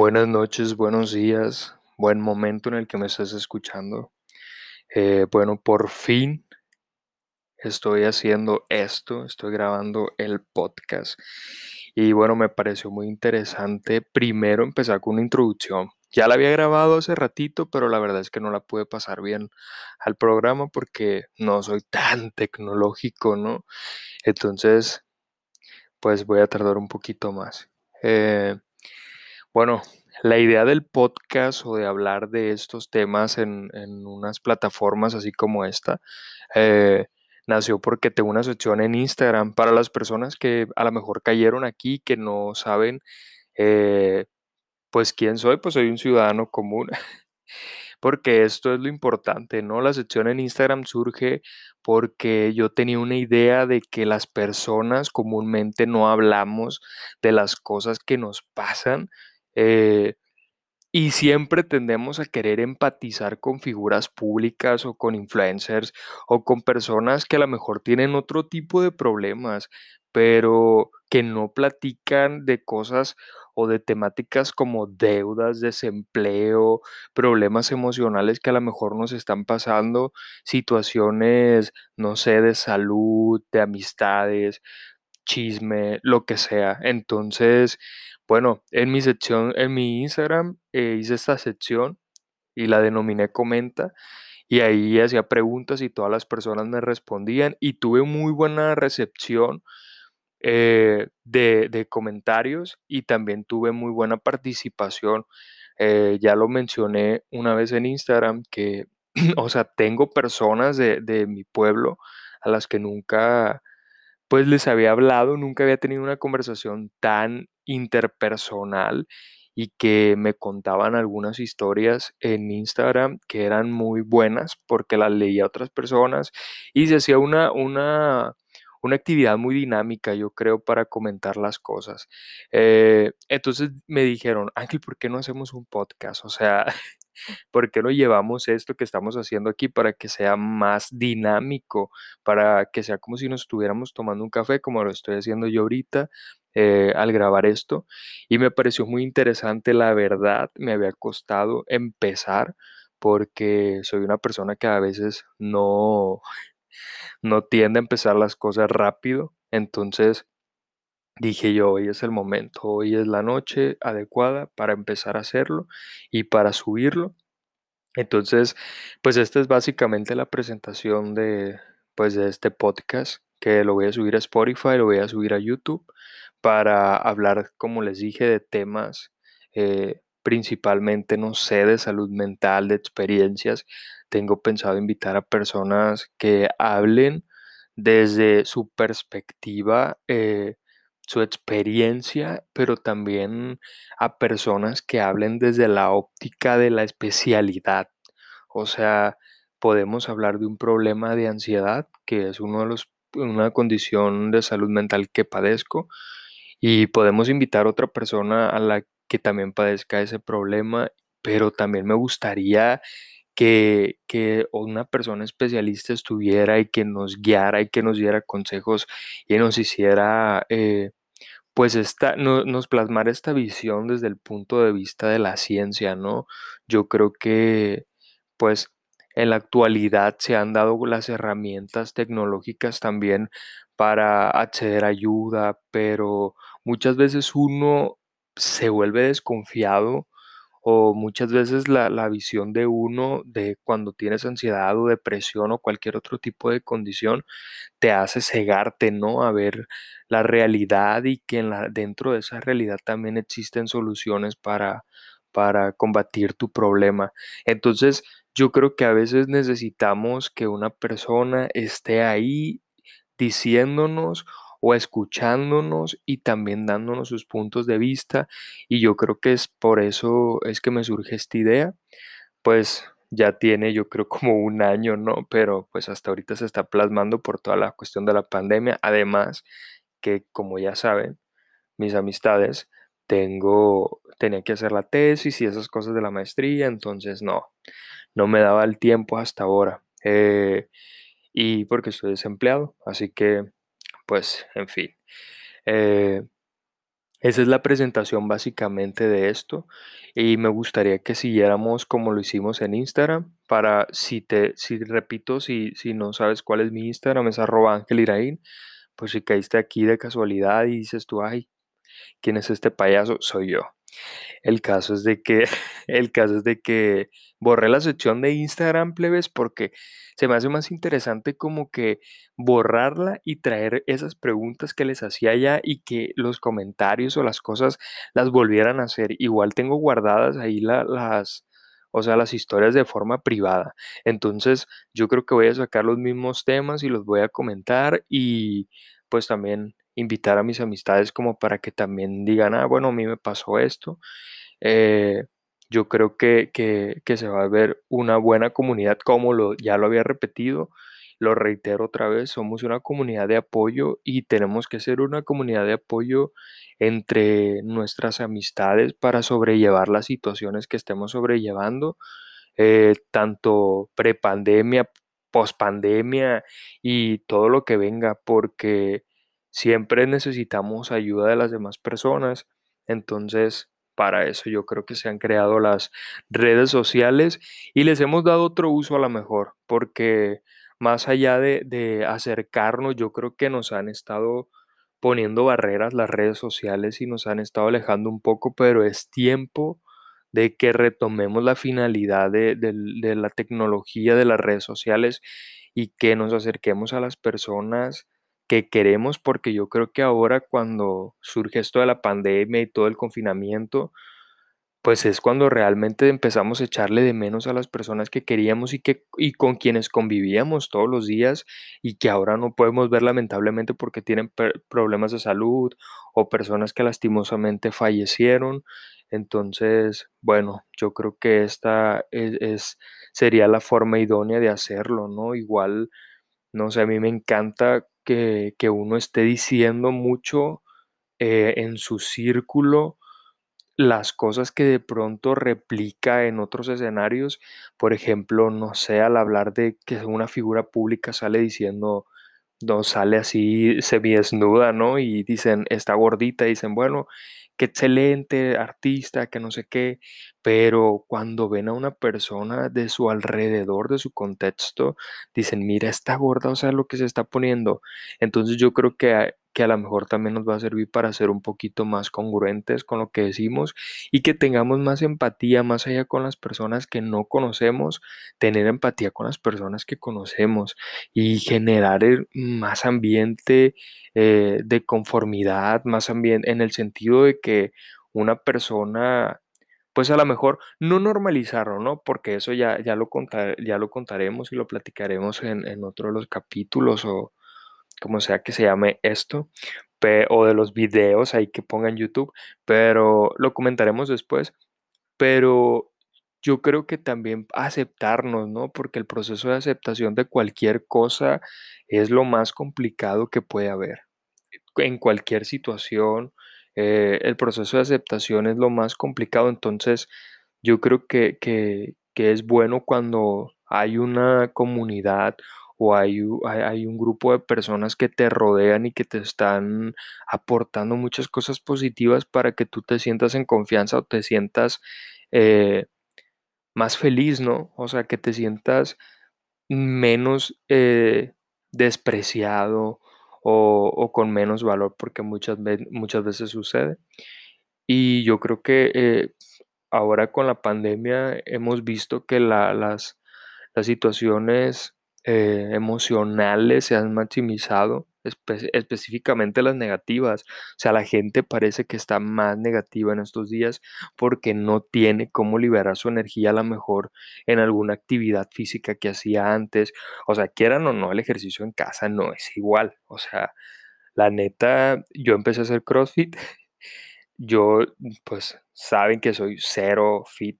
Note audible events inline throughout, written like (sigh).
Buenas noches, buenos días, buen momento en el que me estés escuchando. Eh, bueno, por fin estoy haciendo esto, estoy grabando el podcast. Y bueno, me pareció muy interesante primero empezar con una introducción. Ya la había grabado hace ratito, pero la verdad es que no la pude pasar bien al programa porque no soy tan tecnológico, ¿no? Entonces, pues voy a tardar un poquito más. Eh, bueno, la idea del podcast o de hablar de estos temas en, en unas plataformas así como esta eh, nació porque tengo una sección en Instagram para las personas que a lo mejor cayeron aquí, que no saben, eh, pues quién soy, pues soy un ciudadano común. (laughs) Porque esto es lo importante, ¿no? La sección en Instagram surge porque yo tenía una idea de que las personas comúnmente no hablamos de las cosas que nos pasan eh, y siempre tendemos a querer empatizar con figuras públicas o con influencers o con personas que a lo mejor tienen otro tipo de problemas, pero que no platican de cosas o de temáticas como deudas, desempleo, problemas emocionales que a lo mejor nos están pasando, situaciones, no sé, de salud, de amistades, chisme, lo que sea. Entonces, bueno, en mi sección, en mi Instagram eh, hice esta sección y la denominé Comenta y ahí hacía preguntas y todas las personas me respondían y tuve muy buena recepción eh, de, comentarios y también tuve muy buena participación. Eh, ya lo mencioné una vez en Instagram que, (clears throat) o sea, tengo personas de, de mi pueblo a las que nunca pues les había hablado, nunca había tenido una conversación tan interpersonal y que me contaban algunas historias en Instagram que eran muy buenas porque las leía a otras personas y se hacía una, una, una actividad muy dinámica, yo creo, para comentar las cosas. Eh, entonces me dijeron, Ángel, ¿por qué no hacemos un podcast? O sea, (laughs) ¿Por qué no llevamos esto que estamos haciendo aquí para que sea más dinámico, para que sea como si nos estuviéramos tomando un café, como lo estoy haciendo yo ahorita eh, al grabar esto? Y me pareció muy interesante, la verdad, me había costado empezar porque soy una persona que a veces no, no tiende a empezar las cosas rápido, entonces dije yo, hoy es el momento, hoy es la noche adecuada para empezar a hacerlo y para subirlo. Entonces, pues esta es básicamente la presentación de, pues de este podcast que lo voy a subir a Spotify, lo voy a subir a YouTube para hablar, como les dije, de temas eh, principalmente, no sé, de salud mental, de experiencias. Tengo pensado invitar a personas que hablen desde su perspectiva, eh, su experiencia, pero también a personas que hablen desde la óptica de la especialidad. O sea, podemos hablar de un problema de ansiedad, que es uno de los, una condición de salud mental que padezco, y podemos invitar a otra persona a la que también padezca ese problema, pero también me gustaría que, que una persona especialista estuviera y que nos guiara y que nos diera consejos y nos hiciera, eh, pues, esta, no- nos plasmara esta visión desde el punto de vista de la ciencia, ¿no? Yo creo que, pues, en la actualidad se han dado las herramientas tecnológicas también para acceder a ayuda, pero muchas veces uno se vuelve desconfiado o muchas veces la, la visión de uno de cuando tienes ansiedad o depresión o cualquier otro tipo de condición te hace cegarte, ¿no? A ver la realidad y que en la, dentro de esa realidad también existen soluciones para, para combatir tu problema. Entonces, yo creo que a veces necesitamos que una persona esté ahí diciéndonos o escuchándonos y también dándonos sus puntos de vista. Y yo creo que es por eso es que me surge esta idea. Pues ya tiene yo creo como un año, ¿no? Pero pues hasta ahorita se está plasmando por toda la cuestión de la pandemia. Además que como ya saben, mis amistades, tengo, tenía que hacer la tesis y esas cosas de la maestría, entonces no, no me daba el tiempo hasta ahora. Eh, y porque estoy desempleado, así que, pues, en fin. Eh, esa es la presentación básicamente de esto y me gustaría que siguiéramos como lo hicimos en Instagram para si te, si repito, si, si no sabes cuál es mi Instagram, es arroba Ángel Iraín, pues si caíste aquí de casualidad y dices tú, ay, ¿quién es este payaso? Soy yo. El caso es de que, (laughs) el caso es de que borré la sección de Instagram, plebes, porque se me hace más interesante como que borrarla y traer esas preguntas que les hacía ya y que los comentarios o las cosas las volvieran a hacer. Igual tengo guardadas ahí las, o sea, las historias de forma privada. Entonces, yo creo que voy a sacar los mismos temas y los voy a comentar y pues también invitar a mis amistades como para que también digan, ah, bueno, a mí me pasó esto. Eh, yo creo que, que, que, se va a ver una buena comunidad, como lo, ya lo había repetido, lo reitero otra vez, somos una comunidad de apoyo y tenemos que ser una comunidad de apoyo entre nuestras amistades para sobrellevar las situaciones que estemos sobrellevando, eh, tanto prepandemia, pospandemia y todo lo que venga, porque siempre necesitamos ayuda de las demás personas. Entonces, para eso yo creo que se han creado las redes sociales y les hemos dado otro uso a lo mejor, porque más allá de, de acercarnos, yo creo que nos han estado poniendo barreras las redes sociales y nos han estado alejando un poco, pero es tiempo de que retomemos la finalidad de, de, de la tecnología de las redes sociales y que nos acerquemos a las personas que queremos, porque yo creo que ahora cuando surge esto de la pandemia y todo el confinamiento, pues es cuando realmente empezamos a echarle de menos a las personas que queríamos y, que, y con quienes convivíamos todos los días y que ahora no podemos ver lamentablemente porque tienen problemas de salud o personas que lastimosamente fallecieron. Entonces, bueno, yo creo que esta es, es sería la forma idónea de hacerlo, ¿no? Igual, no sé, a mí me encanta que, uno esté diciendo mucho eh, en su círculo las cosas que de pronto replica en otros escenarios. Por ejemplo, no sé, al hablar de que una figura pública sale diciendo, no sale así desnuda, ¿no? Y dicen, está gordita, dicen, bueno, qué excelente artista, que no sé qué, pero cuando ven a una persona de su alrededor, de su contexto, dicen, mira, está gorda, o sea, lo que se está poniendo. Entonces yo creo que a, que a lo mejor también nos va a servir para ser un poquito más congruentes con lo que decimos y que tengamos más empatía más allá con las personas que no conocemos, tener empatía con las personas que conocemos y generar más ambiente eh, de conformidad, más ambiente en el sentido de que una persona pues a lo mejor no normalizarlo, ¿no? Porque eso ya, ya, lo, contar, ya lo contaremos y lo platicaremos en, en otro de los capítulos o como sea que se llame esto, o de los videos ahí que pongan YouTube, pero lo comentaremos después. Pero yo creo que también aceptarnos, ¿no? Porque el proceso de aceptación de cualquier cosa es lo más complicado que puede haber. En cualquier situación, eh, el proceso de aceptación es lo más complicado. Entonces, yo creo que, que, que es bueno cuando hay una comunidad o hay, hay, un grupo de personas que te rodean y que te están aportando muchas cosas positivas para que tú te sientas en confianza o te sientas eh, más feliz, ¿no? O sea, que te sientas menos eh, despreciado o, con menos valor, porque muchas, muchas veces sucede. Y yo creo que eh, ahora con la pandemia hemos visto que las, las situaciones eh, emocionales se han maximizado, específicamente las negativas. O sea, la gente parece que está más negativa en estos días porque no tiene cómo liberar su energía a lo mejor en alguna actividad física que hacía antes. O sea, quieran o no, el ejercicio en casa no es igual. O sea, la neta, yo empecé a hacer CrossFit. Yo, pues, saben que soy cero fit.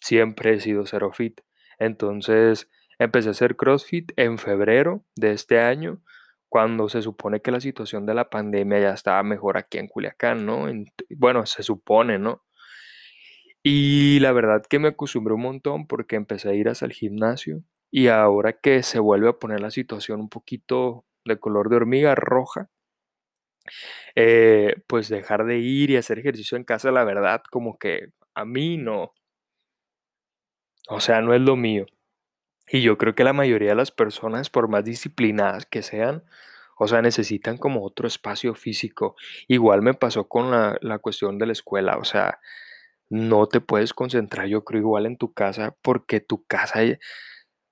Siempre he sido cero fit. Entonces, Empecé a hacer CrossFit en febrero de este año, cuando se supone que la situación de la pandemia ya estaba mejor aquí en Culiacán, ¿no? bueno, se supone, ¿no? Y la verdad que me acostumbré un montón porque empecé a ir hasta el gimnasio y ahora que se vuelve a poner la situación un poquito de color de hormiga roja, eh, pues dejar de ir y hacer ejercicio en casa, la verdad, como que a mí no. O sea, no es lo mío. Y yo creo que la mayoría de las personas, por más disciplinadas que sean, o sea, necesitan como otro espacio físico. Igual me pasó con la, la cuestión de la escuela, o sea, no te puedes concentrar, yo creo, igual en tu casa, porque tu casa, eh,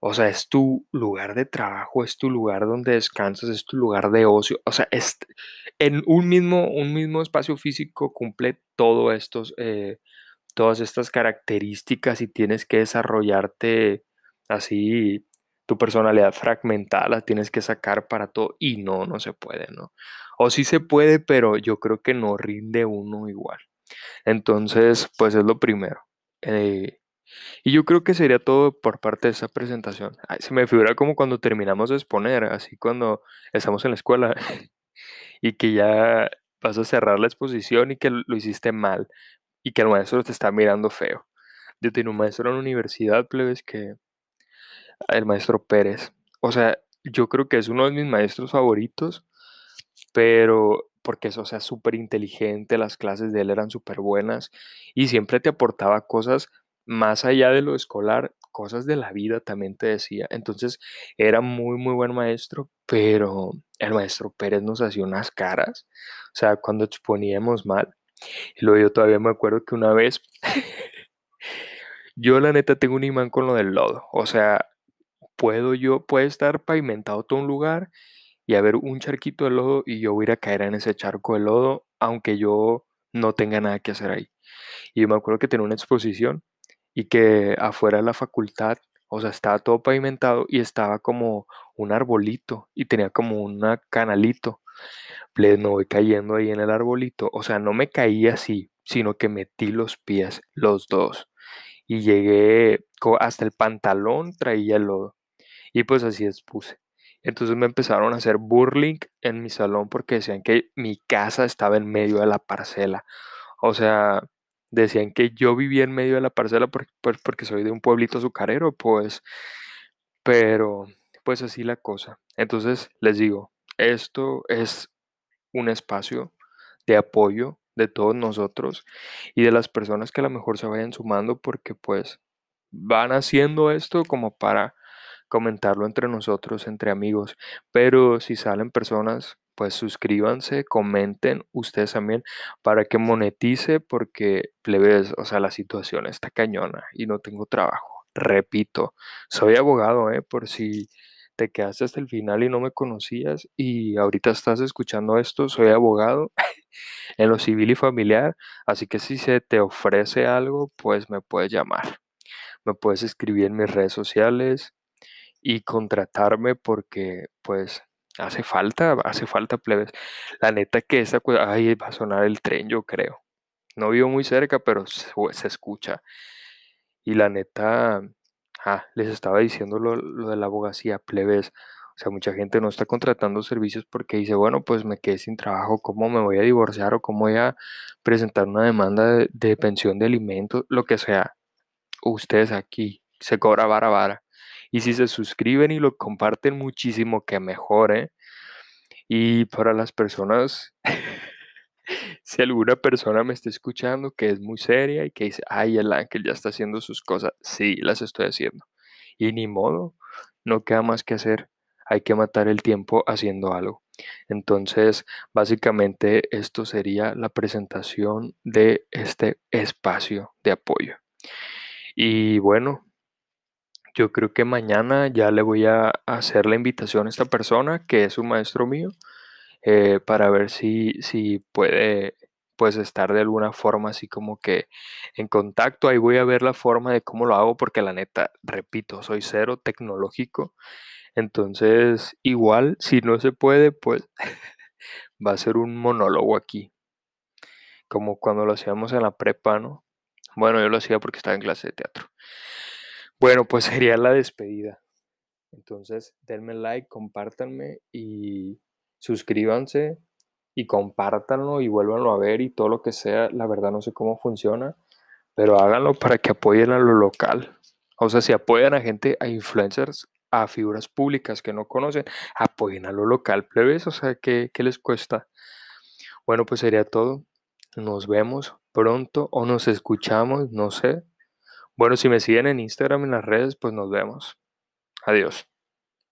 o sea, es tu lugar de trabajo, es tu lugar donde descansas, es tu lugar de ocio, o sea, es, en un mismo, un mismo espacio físico cumple todo estos, eh, todas estas características y tienes que desarrollarte así, tu personalidad fragmentada la tienes que sacar para todo y no, no se puede, ¿no? O sí se puede, pero yo creo que no rinde uno igual. Entonces, pues es lo primero. Eh, y yo creo que sería todo por parte de esa presentación. Ay, se me figura como cuando terminamos de exponer, así cuando estamos en la escuela (laughs) y que ya vas a cerrar la exposición y que lo hiciste mal y que el maestro te está mirando feo. Yo tenía un maestro en universidad, plebes, que el maestro Pérez. O sea, yo creo que es uno de mis maestros favoritos, pero porque eso, o sea, súper inteligente, las clases de él eran súper buenas y siempre te aportaba cosas más allá de lo escolar, cosas de la vida también te decía. Entonces, era muy, muy buen maestro, pero el maestro Pérez nos hacía unas caras, o sea, cuando exponíamos mal. Y luego yo todavía me acuerdo que una vez, (laughs) yo la neta tengo un imán con lo del lodo, o sea, puedo yo, puede estar pavimentado todo un lugar y haber un charquito de lodo y yo voy a ir a caer en ese charco de lodo, aunque yo no tenga nada que hacer ahí. Y yo me acuerdo que tenía una exposición y que afuera de la facultad, o sea, estaba todo pavimentado y estaba como un arbolito y tenía como un canalito. Le me voy cayendo ahí en el arbolito, o sea, no me caí así, sino que metí los pies, los dos, y llegué hasta el pantalón, traía el lodo. Y pues así expuse. Entonces me empezaron a hacer burling en mi salón porque decían que mi casa estaba en medio de la parcela. O sea, decían que yo vivía en medio de la parcela pues, porque soy de un pueblito azucarero, pues. Pero, pues así la cosa. Entonces les digo, esto es un espacio de apoyo de todos nosotros y de las personas que a lo mejor se vayan sumando porque pues van haciendo esto como para comentarlo entre nosotros, entre amigos. Pero si salen personas, pues suscríbanse, comenten ustedes también para que monetice, porque plebes, o sea, la situación está cañona y no tengo trabajo. Repito, soy abogado, ¿eh? Por si te quedaste hasta el final y no me conocías y ahorita estás escuchando esto, soy abogado (laughs) en lo civil y familiar, así que si se te ofrece algo, pues me puedes llamar. Me puedes escribir en mis redes sociales, y contratarme porque pues hace falta, hace falta plebes. La neta que esta ay, va a sonar el tren, yo creo. No vivo muy cerca, pero se, escucha. Y la neta, ah, les estaba diciendo lo, lo, de la abogacía, plebes. O sea, mucha gente no está contratando servicios porque dice, bueno, pues me quedé sin trabajo, ¿cómo me voy a divorciar o cómo voy a presentar una demanda de, de pensión de alimentos? Lo que sea. Ustedes aquí se cobra vara vara. Y si se suscriben y lo comparten muchísimo, que mejore. Y para las personas, (laughs) si alguna persona me está escuchando que es muy seria y que dice, ay, el ángel ya está haciendo sus cosas, sí, las estoy haciendo. Y ni modo, no queda más que hacer. Hay que matar el tiempo haciendo algo. Entonces, básicamente esto sería la presentación de este espacio de apoyo. Y bueno, yo creo que mañana ya le voy a hacer la invitación a esta persona, que es un maestro mío, eh, para ver si, si puede pues estar de alguna forma así como que en contacto. Ahí voy a ver la forma de cómo lo hago, porque la neta, repito, soy cero tecnológico. Entonces, igual, si no se puede, pues va a ser un monólogo aquí. Como cuando lo hacíamos en la prepa, ¿no? Bueno, yo lo hacía porque estaba en clase de teatro. Bueno, pues sería la despedida. Entonces, denme like, compártanme y suscríbanse y compártanlo y vuélvanlo a ver y todo lo que sea. La verdad no sé cómo funciona, pero háganlo para que apoyen a lo local. O sea, si apoyan a gente, a influencers, a figuras públicas que no conocen, apoyen a lo local, plebes. O sea, ¿qué, qué les cuesta? Bueno, pues sería todo. Nos vemos pronto o nos escuchamos, no sé. Bueno, si me siguen en Instagram, en las redes, pues nos vemos. Adiós.